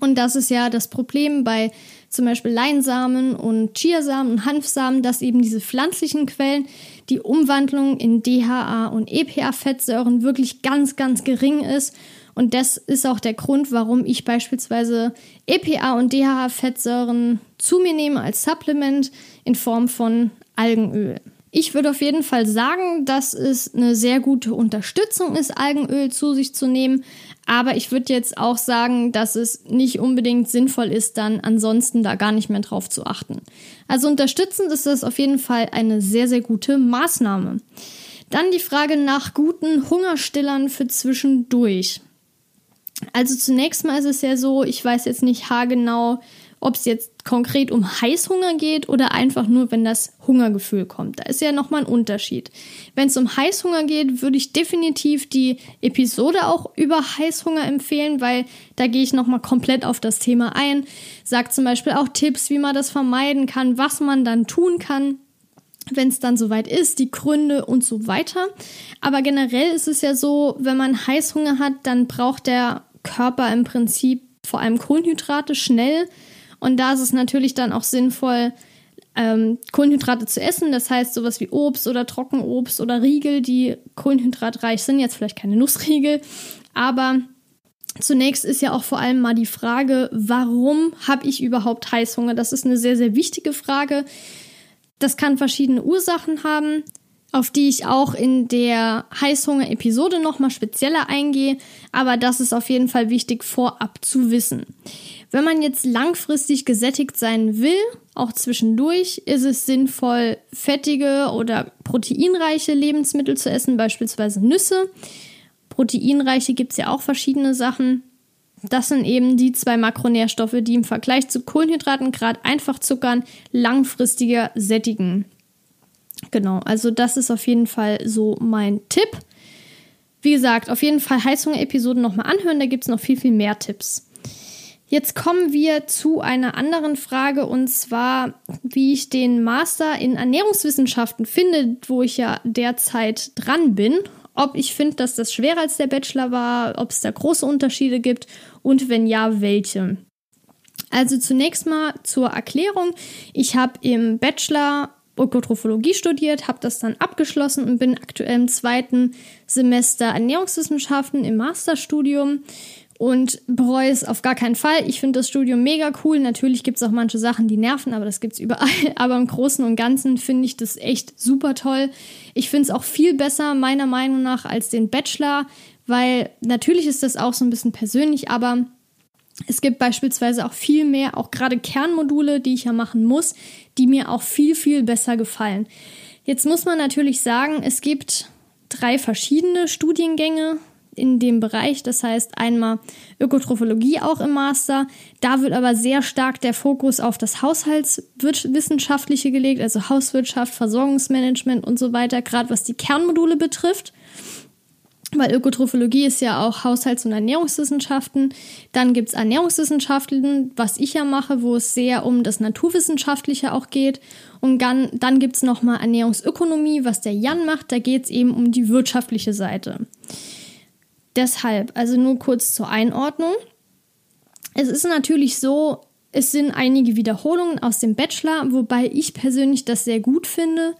Und das ist ja das Problem bei zum Beispiel Leinsamen und Chiasamen und Hanfsamen, dass eben diese pflanzlichen Quellen die Umwandlung in DHA und EPA-Fettsäuren wirklich ganz, ganz gering ist und das ist auch der Grund, warum ich beispielsweise EPA und DHA-Fettsäuren zu mir nehme als Supplement in Form von Algenöl. Ich würde auf jeden Fall sagen, dass es eine sehr gute Unterstützung ist, Algenöl zu sich zu nehmen. Aber ich würde jetzt auch sagen, dass es nicht unbedingt sinnvoll ist, dann ansonsten da gar nicht mehr drauf zu achten. Also unterstützend ist das auf jeden Fall eine sehr, sehr gute Maßnahme. Dann die Frage nach guten Hungerstillern für zwischendurch. Also zunächst mal ist es ja so, ich weiß jetzt nicht haargenau, ob es jetzt konkret um Heißhunger geht oder einfach nur, wenn das Hungergefühl kommt. Da ist ja nochmal ein Unterschied. Wenn es um Heißhunger geht, würde ich definitiv die Episode auch über Heißhunger empfehlen, weil da gehe ich nochmal komplett auf das Thema ein. Sagt zum Beispiel auch Tipps, wie man das vermeiden kann, was man dann tun kann wenn es dann soweit ist, die Gründe und so weiter. Aber generell ist es ja so, wenn man Heißhunger hat, dann braucht der Körper im Prinzip vor allem Kohlenhydrate schnell. Und da ist es natürlich dann auch sinnvoll, ähm, Kohlenhydrate zu essen. Das heißt, sowas wie Obst oder Trockenobst oder Riegel, die kohlenhydratreich sind. Jetzt vielleicht keine Nussriegel, aber Zunächst ist ja auch vor allem mal die Frage, warum habe ich überhaupt Heißhunger? Das ist eine sehr, sehr wichtige Frage. Das kann verschiedene Ursachen haben auf die ich auch in der Heißhunger-Episode nochmal spezieller eingehe, aber das ist auf jeden Fall wichtig vorab zu wissen. Wenn man jetzt langfristig gesättigt sein will, auch zwischendurch, ist es sinnvoll, fettige oder proteinreiche Lebensmittel zu essen, beispielsweise Nüsse. Proteinreiche gibt es ja auch verschiedene Sachen. Das sind eben die zwei Makronährstoffe, die im Vergleich zu Kohlenhydraten, gerade Einfachzuckern, langfristiger sättigen. Genau, also das ist auf jeden Fall so mein Tipp. Wie gesagt, auf jeden Fall Heißhunger-Episoden nochmal anhören, da gibt es noch viel, viel mehr Tipps. Jetzt kommen wir zu einer anderen Frage und zwar, wie ich den Master in Ernährungswissenschaften finde, wo ich ja derzeit dran bin. Ob ich finde, dass das schwerer als der Bachelor war, ob es da große Unterschiede gibt und wenn ja, welche. Also zunächst mal zur Erklärung. Ich habe im Bachelor Ökotrophologie studiert, habe das dann abgeschlossen und bin aktuell im zweiten Semester Ernährungswissenschaften im Masterstudium und bereue es auf gar keinen Fall. Ich finde das Studium mega cool. Natürlich gibt es auch manche Sachen, die nerven, aber das gibt es überall. Aber im Großen und Ganzen finde ich das echt super toll. Ich finde es auch viel besser, meiner Meinung nach, als den Bachelor, weil natürlich ist das auch so ein bisschen persönlich, aber es gibt beispielsweise auch viel mehr, auch gerade Kernmodule, die ich ja machen muss, die mir auch viel, viel besser gefallen. Jetzt muss man natürlich sagen, es gibt drei verschiedene Studiengänge in dem Bereich. Das heißt einmal Ökotrophologie auch im Master. Da wird aber sehr stark der Fokus auf das Haushaltswissenschaftliche gelegt, also Hauswirtschaft, Versorgungsmanagement und so weiter, gerade was die Kernmodule betrifft weil Ökotrophologie ist ja auch Haushalts- und Ernährungswissenschaften. Dann gibt es Ernährungswissenschaften, was ich ja mache, wo es sehr um das Naturwissenschaftliche auch geht. Und dann, dann gibt es nochmal Ernährungsökonomie, was der Jan macht. Da geht es eben um die wirtschaftliche Seite. Deshalb, also nur kurz zur Einordnung. Es ist natürlich so, es sind einige Wiederholungen aus dem Bachelor, wobei ich persönlich das sehr gut finde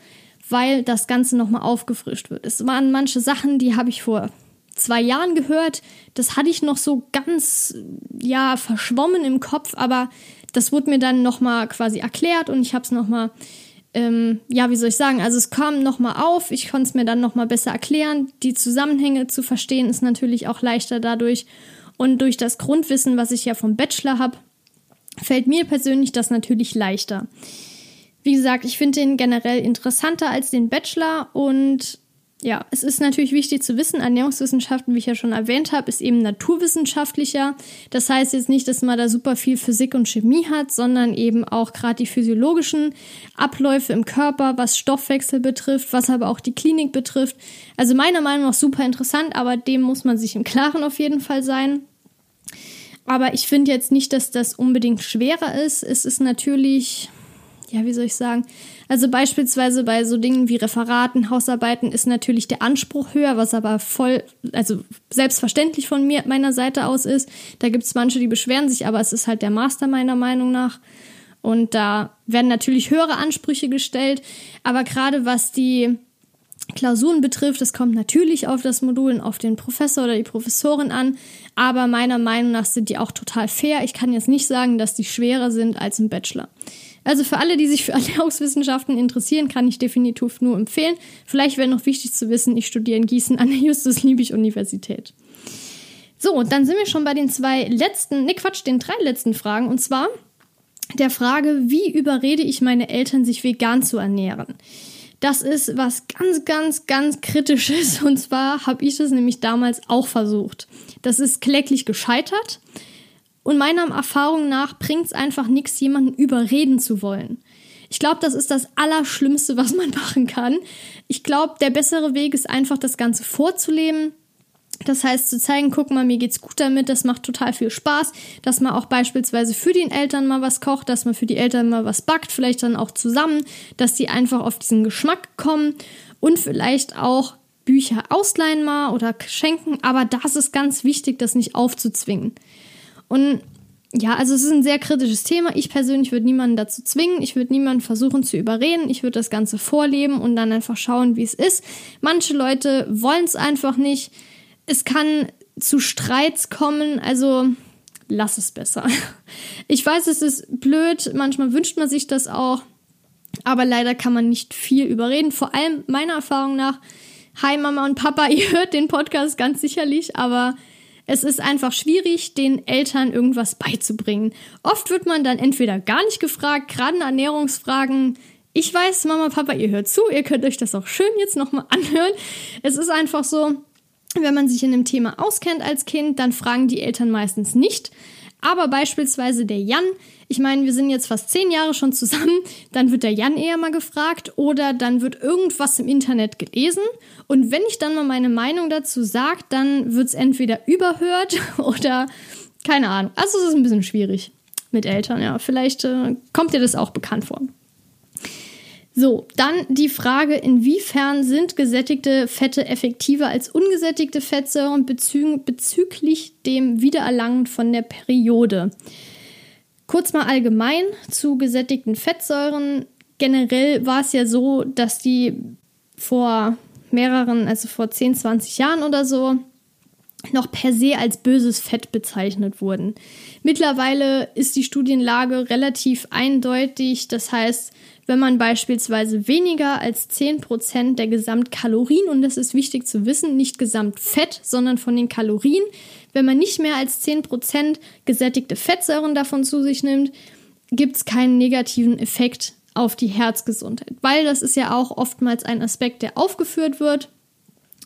weil das Ganze nochmal aufgefrischt wird. Es waren manche Sachen, die habe ich vor zwei Jahren gehört. Das hatte ich noch so ganz, ja, verschwommen im Kopf, aber das wurde mir dann nochmal quasi erklärt und ich habe es nochmal, ähm, ja, wie soll ich sagen, also es kam nochmal auf, ich konnte es mir dann nochmal besser erklären. Die Zusammenhänge zu verstehen ist natürlich auch leichter dadurch. Und durch das Grundwissen, was ich ja vom Bachelor habe, fällt mir persönlich das natürlich leichter. Wie gesagt, ich finde den generell interessanter als den Bachelor und ja, es ist natürlich wichtig zu wissen, Ernährungswissenschaften, wie ich ja schon erwähnt habe, ist eben naturwissenschaftlicher. Das heißt jetzt nicht, dass man da super viel Physik und Chemie hat, sondern eben auch gerade die physiologischen Abläufe im Körper, was Stoffwechsel betrifft, was aber auch die Klinik betrifft. Also meiner Meinung nach super interessant, aber dem muss man sich im Klaren auf jeden Fall sein. Aber ich finde jetzt nicht, dass das unbedingt schwerer ist. Es ist natürlich ja, wie soll ich sagen? Also beispielsweise bei so Dingen wie Referaten, Hausarbeiten ist natürlich der Anspruch höher, was aber voll, also selbstverständlich von mir, meiner Seite aus ist. Da gibt es manche, die beschweren sich, aber es ist halt der Master meiner Meinung nach. Und da werden natürlich höhere Ansprüche gestellt. Aber gerade was die Klausuren betrifft, es kommt natürlich auf das Modul und auf den Professor oder die Professorin an. Aber meiner Meinung nach sind die auch total fair. Ich kann jetzt nicht sagen, dass die schwerer sind als im Bachelor. Also für alle, die sich für Ernährungswissenschaften interessieren, kann ich definitiv nur empfehlen. Vielleicht wäre noch wichtig zu wissen, ich studiere in Gießen an der Justus-Liebig-Universität. So, dann sind wir schon bei den zwei letzten, ne Quatsch, den drei letzten Fragen. Und zwar der Frage, wie überrede ich meine Eltern, sich vegan zu ernähren? Das ist was ganz, ganz, ganz kritisches. Und zwar habe ich das nämlich damals auch versucht. Das ist kläglich gescheitert. Und meiner Erfahrung nach bringt es einfach nichts, jemanden überreden zu wollen. Ich glaube, das ist das Allerschlimmste, was man machen kann. Ich glaube, der bessere Weg ist einfach, das Ganze vorzuleben. Das heißt, zu zeigen, guck mal, mir geht's gut damit, das macht total viel Spaß, dass man auch beispielsweise für die Eltern mal was kocht, dass man für die Eltern mal was backt, vielleicht dann auch zusammen, dass die einfach auf diesen Geschmack kommen und vielleicht auch Bücher ausleihen mal oder schenken, aber das ist ganz wichtig, das nicht aufzuzwingen. Und ja, also es ist ein sehr kritisches Thema. Ich persönlich würde niemanden dazu zwingen. Ich würde niemanden versuchen zu überreden. Ich würde das Ganze vorleben und dann einfach schauen, wie es ist. Manche Leute wollen es einfach nicht. Es kann zu Streits kommen. Also lass es besser. Ich weiß, es ist blöd. Manchmal wünscht man sich das auch. Aber leider kann man nicht viel überreden. Vor allem meiner Erfahrung nach. Hi Mama und Papa, ihr hört den Podcast ganz sicherlich, aber Es ist einfach schwierig, den Eltern irgendwas beizubringen. Oft wird man dann entweder gar nicht gefragt, gerade in Ernährungsfragen. Ich weiß, Mama, Papa, ihr hört zu, ihr könnt euch das auch schön jetzt nochmal anhören. Es ist einfach so, wenn man sich in dem Thema auskennt als Kind, dann fragen die Eltern meistens nicht. Aber beispielsweise der Jan, ich meine, wir sind jetzt fast zehn Jahre schon zusammen, dann wird der Jan eher mal gefragt oder dann wird irgendwas im Internet gelesen. Und wenn ich dann mal meine Meinung dazu sage, dann wird es entweder überhört oder keine Ahnung. Also es ist ein bisschen schwierig mit Eltern, ja. Vielleicht äh, kommt dir das auch bekannt vor. So, dann die Frage, inwiefern sind gesättigte Fette effektiver als ungesättigte Fettsäuren bezü bezüglich dem Wiedererlangen von der Periode. Kurz mal allgemein zu gesättigten Fettsäuren. Generell war es ja so, dass die vor mehreren, also vor 10, 20 Jahren oder so, noch per se als böses Fett bezeichnet wurden. Mittlerweile ist die Studienlage relativ eindeutig. Das heißt, wenn man beispielsweise weniger als 10% der Gesamtkalorien, und das ist wichtig zu wissen, nicht Gesamtfett, sondern von den Kalorien, wenn man nicht mehr als 10% gesättigte Fettsäuren davon zu sich nimmt, gibt es keinen negativen Effekt auf die Herzgesundheit, weil das ist ja auch oftmals ein Aspekt, der aufgeführt wird.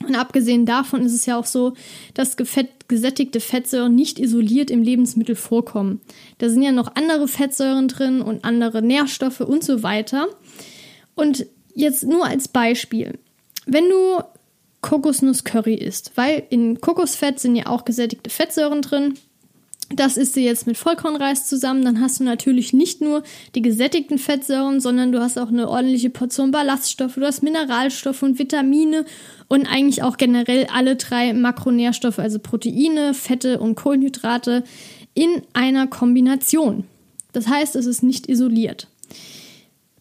Und abgesehen davon ist es ja auch so, dass gesättigte Fettsäuren nicht isoliert im Lebensmittel vorkommen. Da sind ja noch andere Fettsäuren drin und andere Nährstoffe und so weiter. Und jetzt nur als Beispiel. Wenn du Kokosnuss-Curry isst, weil in Kokosfett sind ja auch gesättigte Fettsäuren drin, das isst du jetzt mit Vollkornreis zusammen, dann hast du natürlich nicht nur die gesättigten Fettsäuren, sondern du hast auch eine ordentliche Portion Ballaststoffe, du hast Mineralstoffe und Vitamine und eigentlich auch generell alle drei Makronährstoffe, also Proteine, Fette und Kohlenhydrate in einer Kombination. Das heißt, es ist nicht isoliert.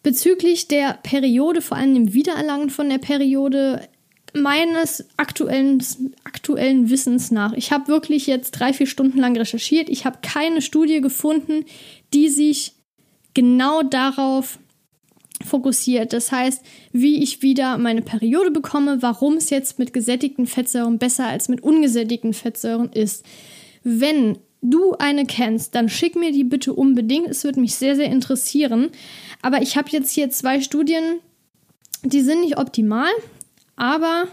Bezüglich der Periode, vor allem dem Wiedererlangen von der Periode, meines aktuellen, aktuellen Wissens nach, ich habe wirklich jetzt drei, vier Stunden lang recherchiert, ich habe keine Studie gefunden, die sich genau darauf fokussiert. Das heißt, wie ich wieder meine Periode bekomme, warum es jetzt mit gesättigten Fettsäuren besser als mit ungesättigten Fettsäuren ist. Wenn du eine kennst, dann schick mir die bitte unbedingt. Es würde mich sehr, sehr interessieren. Aber ich habe jetzt hier zwei Studien, die sind nicht optimal aber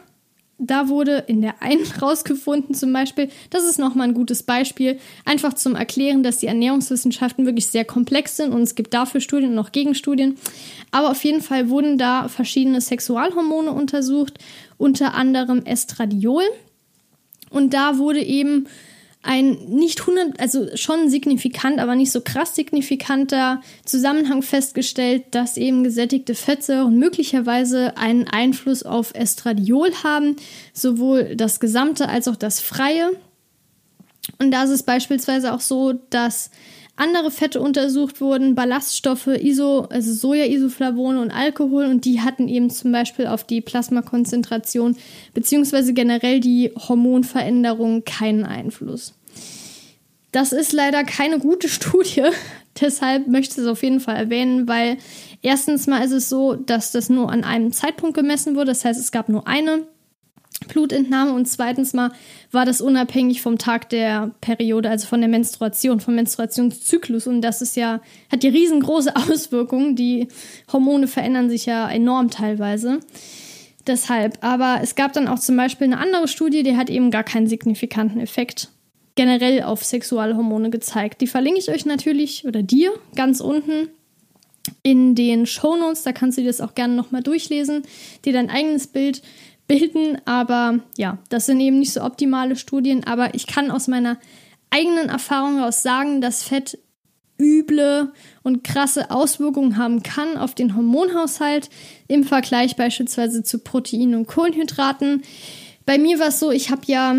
da wurde in der einen rausgefunden zum Beispiel, das ist nochmal ein gutes Beispiel, einfach zum Erklären, dass die Ernährungswissenschaften wirklich sehr komplex sind und es gibt dafür Studien und auch Gegenstudien. Aber auf jeden Fall wurden da verschiedene Sexualhormone untersucht, unter anderem Estradiol. Und da wurde eben ein nicht 100, also schon signifikant, aber nicht so krass signifikanter Zusammenhang festgestellt, dass eben gesättigte Fettsäuren möglicherweise einen Einfluss auf Estradiol haben, sowohl das gesamte als auch das freie. Und da ist es beispielsweise auch so, dass andere Fette untersucht wurden, Ballaststoffe, Iso, also Soja-Isoflavone und Alkohol und die hatten eben zum Beispiel auf die Plasmakonzentration beziehungsweise generell die Hormonveränderung keinen Einfluss. Das ist leider keine gute Studie, deshalb möchte ich es auf jeden Fall erwähnen, weil erstens mal ist es so, dass das nur an einem Zeitpunkt gemessen wurde, das heißt es gab nur eine Blutentnahme und zweitens mal war das unabhängig vom Tag der Periode, also von der Menstruation, vom Menstruationszyklus. Und das ist ja, hat ja riesengroße Auswirkungen, die Hormone verändern sich ja enorm teilweise. Deshalb, aber es gab dann auch zum Beispiel eine andere Studie, die hat eben gar keinen signifikanten Effekt generell auf Sexualhormone gezeigt. Die verlinke ich euch natürlich oder dir ganz unten in den Shownotes, da kannst du dir das auch gerne nochmal durchlesen, dir dein eigenes Bild bilden. Aber ja, das sind eben nicht so optimale Studien. Aber ich kann aus meiner eigenen Erfahrung heraus sagen, dass Fett üble und krasse Auswirkungen haben kann auf den Hormonhaushalt im Vergleich beispielsweise zu Proteinen und Kohlenhydraten. Bei mir war es so, ich habe ja,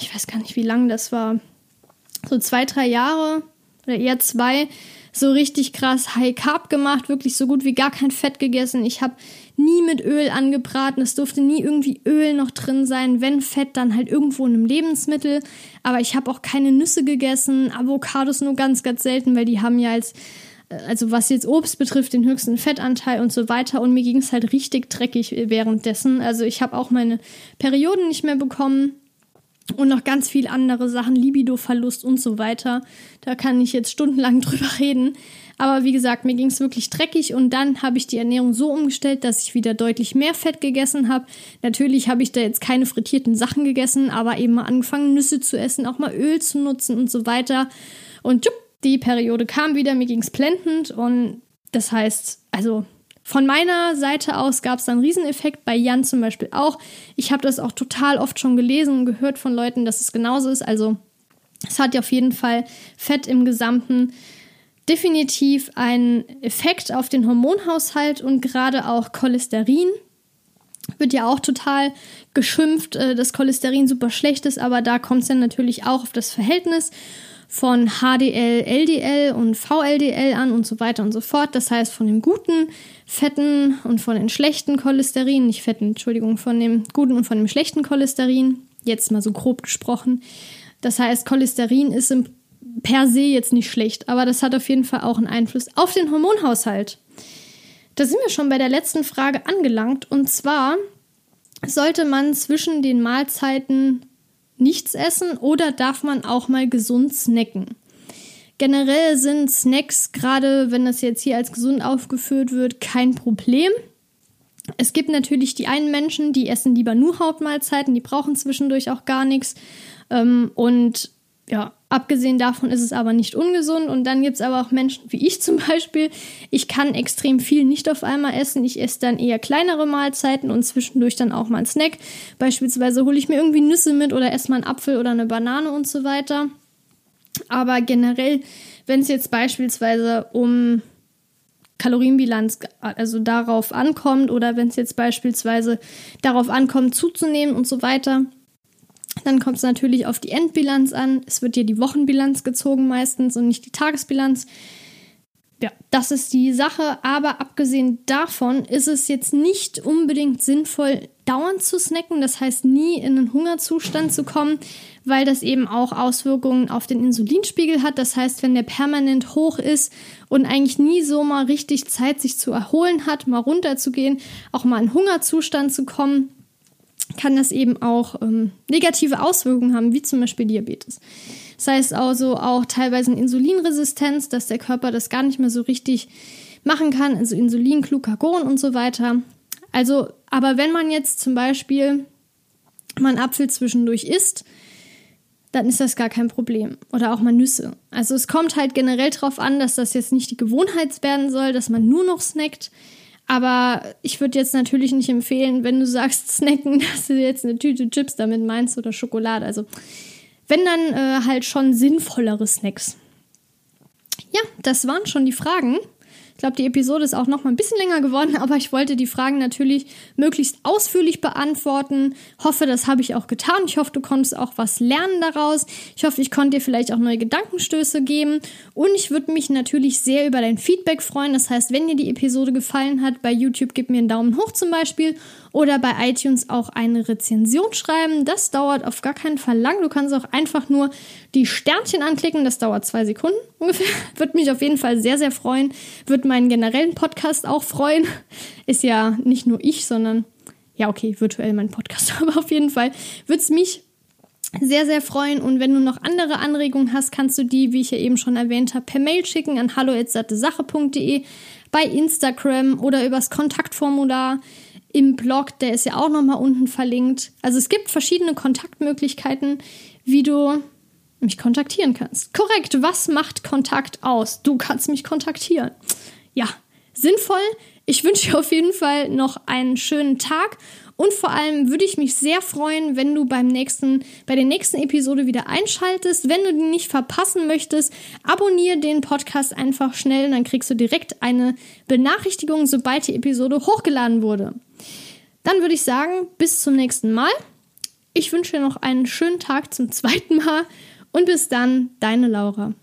ich weiß gar nicht, wie lange das war, so zwei, drei Jahre oder eher zwei, so richtig krass High Carb gemacht, wirklich so gut wie gar kein Fett gegessen. Ich habe nie mit Öl angebraten, es durfte nie irgendwie Öl noch drin sein, wenn Fett, dann halt irgendwo in einem Lebensmittel. Aber ich habe auch keine Nüsse gegessen, Avocados nur ganz, ganz selten, weil die haben ja als äh, also was jetzt Obst betrifft, den höchsten Fettanteil und so weiter. Und mir ging es halt richtig dreckig währenddessen. Also ich habe auch meine Perioden nicht mehr bekommen. Und noch ganz viele andere Sachen, Libido-Verlust und so weiter. Da kann ich jetzt stundenlang drüber reden. Aber wie gesagt, mir ging es wirklich dreckig und dann habe ich die Ernährung so umgestellt, dass ich wieder deutlich mehr Fett gegessen habe. Natürlich habe ich da jetzt keine frittierten Sachen gegessen, aber eben mal angefangen, Nüsse zu essen, auch mal Öl zu nutzen und so weiter. Und jupp, die Periode kam wieder, mir ging es blendend und das heißt, also von meiner Seite aus gab es dann einen Rieseneffekt, bei Jan zum Beispiel auch. Ich habe das auch total oft schon gelesen und gehört von Leuten, dass es genauso ist. Also es hat ja auf jeden Fall Fett im Gesamten definitiv einen Effekt auf den Hormonhaushalt und gerade auch Cholesterin. Wird ja auch total geschimpft, äh, dass Cholesterin super schlecht ist, aber da kommt es ja natürlich auch auf das Verhältnis von HDL, LDL und VLDL an und so weiter und so fort. Das heißt, von dem guten Fetten und von den schlechten Cholesterin, nicht Fetten, Entschuldigung, von dem guten und von dem schlechten Cholesterin, jetzt mal so grob gesprochen. Das heißt, Cholesterin ist im, per se jetzt nicht schlecht, aber das hat auf jeden Fall auch einen Einfluss auf den Hormonhaushalt. Da sind wir schon bei der letzten Frage angelangt und zwar sollte man zwischen den Mahlzeiten nichts essen oder darf man auch mal gesund snacken? Generell sind Snacks, gerade wenn das jetzt hier als gesund aufgeführt wird, kein Problem. Es gibt natürlich die einen Menschen, die essen lieber nur Hauptmahlzeiten, die brauchen zwischendurch auch gar nichts. Ähm, und ja, abgesehen davon ist es aber nicht ungesund. Und dann gibt es aber auch Menschen wie ich zum Beispiel. Ich kann extrem viel nicht auf einmal essen. Ich esse dann eher kleinere Mahlzeiten und zwischendurch dann auch mal einen Snack. Beispielsweise hole ich mir irgendwie Nüsse mit oder esse mal einen Apfel oder eine Banane und so weiter. Aber generell, wenn es jetzt beispielsweise um Kalorienbilanz, also darauf ankommt, oder wenn es jetzt beispielsweise darauf ankommt, zuzunehmen und so weiter, dann kommt es natürlich auf die Endbilanz an. Es wird dir die Wochenbilanz gezogen meistens und nicht die Tagesbilanz. Ja, das ist die Sache. Aber abgesehen davon ist es jetzt nicht unbedingt sinnvoll, dauernd zu snacken. Das heißt, nie in einen Hungerzustand zu kommen, weil das eben auch Auswirkungen auf den Insulinspiegel hat. Das heißt, wenn der permanent hoch ist und eigentlich nie so mal richtig Zeit, sich zu erholen hat, mal runterzugehen, auch mal in Hungerzustand zu kommen, kann das eben auch ähm, negative Auswirkungen haben, wie zum Beispiel Diabetes. Das heißt also auch teilweise eine Insulinresistenz, dass der Körper das gar nicht mehr so richtig machen kann, also Insulin, Glucagon und so weiter. Also, aber wenn man jetzt zum Beispiel mal einen Apfel zwischendurch isst, dann ist das gar kein Problem. Oder auch mal Nüsse. Also es kommt halt generell darauf an, dass das jetzt nicht die Gewohnheit werden soll, dass man nur noch snackt. Aber ich würde jetzt natürlich nicht empfehlen, wenn du sagst snacken, dass du jetzt eine Tüte Chips damit meinst oder Schokolade. Also wenn dann äh, halt schon sinnvollere Snacks. Ja, das waren schon die Fragen. Glaube, die Episode ist auch noch mal ein bisschen länger geworden, aber ich wollte die Fragen natürlich möglichst ausführlich beantworten. Hoffe, das habe ich auch getan. Ich hoffe, du konntest auch was lernen daraus. Ich hoffe, ich konnte dir vielleicht auch neue Gedankenstöße geben. Und ich würde mich natürlich sehr über dein Feedback freuen. Das heißt, wenn dir die Episode gefallen hat, bei YouTube gib mir einen Daumen hoch zum Beispiel oder bei iTunes auch eine Rezension schreiben. Das dauert auf gar keinen Fall lang. Du kannst auch einfach nur die Sternchen anklicken. Das dauert zwei Sekunden ungefähr. Würde mich auf jeden Fall sehr, sehr freuen. Würde meinen generellen Podcast auch freuen. Ist ja nicht nur ich, sondern ja, okay, virtuell mein Podcast. Aber auf jeden Fall würde es mich sehr, sehr freuen. Und wenn du noch andere Anregungen hast, kannst du die, wie ich ja eben schon erwähnt habe, per Mail schicken an hallo.sattesache.de, bei Instagram oder übers Kontaktformular im Blog, der ist ja auch nochmal unten verlinkt. Also es gibt verschiedene Kontaktmöglichkeiten, wie du mich kontaktieren kannst. Korrekt, was macht Kontakt aus? Du kannst mich kontaktieren. Ja, sinnvoll. Ich wünsche dir auf jeden Fall noch einen schönen Tag und vor allem würde ich mich sehr freuen, wenn du beim nächsten, bei der nächsten Episode wieder einschaltest. Wenn du die nicht verpassen möchtest, abonniere den Podcast einfach schnell, dann kriegst du direkt eine Benachrichtigung, sobald die Episode hochgeladen wurde. Dann würde ich sagen, bis zum nächsten Mal. Ich wünsche dir noch einen schönen Tag zum zweiten Mal und bis dann, deine Laura.